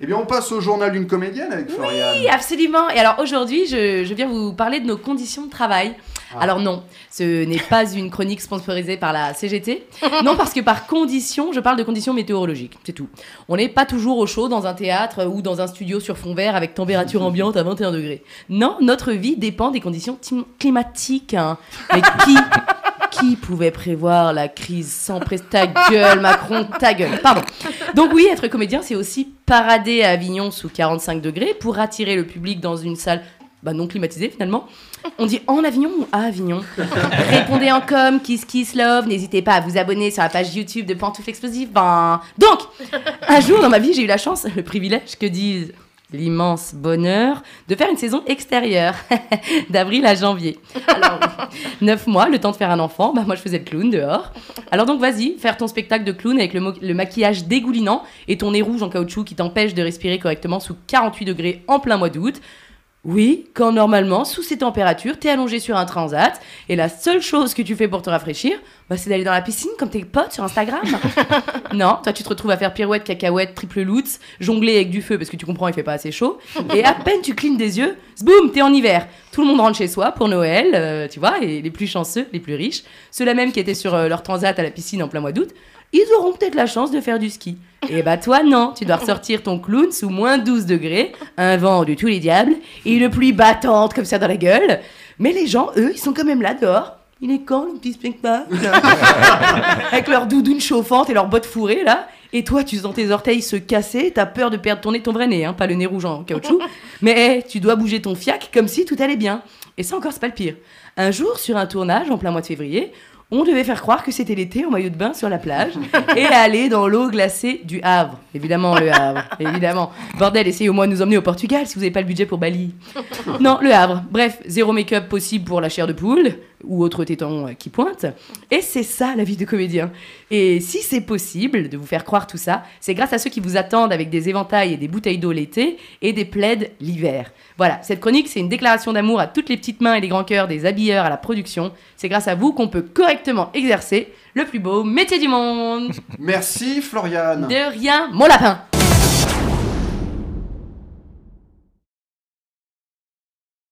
Eh bien, on passe au journal d'une comédienne avec Florian. Oui, absolument. Et alors aujourd'hui, je, je viens vous parler de nos conditions de travail. Ah. Alors non, ce n'est pas une chronique sponsorisée par la CGT. Non, parce que par conditions, je parle de conditions météorologiques, c'est tout. On n'est pas toujours au chaud dans un théâtre ou dans un studio sur fond vert avec température ambiante à 21 degrés. Non, notre vie dépend des conditions climatiques. hein. Mais qui, qui pouvait prévoir la crise sans presse Ta gueule, Macron, ta gueule. Pardon. Donc oui, être comédien, c'est aussi parader à Avignon sous 45 degrés pour attirer le public dans une salle bah, non climatisée finalement. On dit en Avignon ou à Avignon? Répondez en com, kiss kiss love. N'hésitez pas à vous abonner sur la page YouTube de Pantoufles Explosives. Ben... Donc, un jour dans ma vie, j'ai eu la chance, le privilège, que disent l'immense bonheur de faire une saison extérieure d'avril à janvier. Alors, neuf mois, le temps de faire un enfant. Bah, moi, je faisais le clown dehors. Alors donc, vas-y, faire ton spectacle de clown avec le, le maquillage dégoulinant et ton nez rouge en caoutchouc qui t'empêche de respirer correctement sous 48 degrés en plein mois d'août. Oui, quand normalement, sous ces températures, t'es allongé sur un transat et la seule chose que tu fais pour te rafraîchir, bah, c'est d'aller dans la piscine comme tes potes sur Instagram. non, toi tu te retrouves à faire pirouette, cacahuète, triple lutz, jongler avec du feu parce que tu comprends, il fait pas assez chaud. Et à peine tu clignes des yeux, boum, t'es en hiver. Tout le monde rentre chez soi pour Noël, euh, tu vois, et les plus chanceux, les plus riches, ceux-là même qui étaient sur euh, leur transat à la piscine en plein mois d'août, ils auront peut-être la chance de faire du ski. Et bah toi non, tu dois ressortir ton clown sous moins 12 degrés, un vent de tous les diables, et une pluie battante comme ça dans la gueule. Mais les gens, eux, ils sont quand même là dehors. Il est quand le petit spectacle? Avec leur doudoune chauffante et leurs bottes fourrées là. Et toi, tu sens tes orteils se casser, t'as peur de perdre ton nez, ton vrai nez, hein, pas le nez rouge en caoutchouc. Mais eh, tu dois bouger ton fiac comme si tout allait bien. Et ça encore, c'est pas le pire. Un jour, sur un tournage en plein mois de février, on devait faire croire que c'était l'été en maillot de bain sur la plage et aller dans l'eau glacée du Havre. Évidemment, le Havre. Évidemment. Bordel, essayez au moins de nous emmener au Portugal si vous n'avez pas le budget pour Bali. Non, le Havre. Bref, zéro make-up possible pour la chair de poule ou autre téton euh, qui pointe. Et c'est ça la vie de comédien. Et si c'est possible de vous faire croire tout ça, c'est grâce à ceux qui vous attendent avec des éventails et des bouteilles d'eau l'été et des plaids l'hiver. Voilà, cette chronique, c'est une déclaration d'amour à toutes les petites mains et les grands cœurs des habilleurs à la production. C'est grâce à vous qu'on peut correctement exercer le plus beau métier du monde. Merci Florian. De rien, mon lapin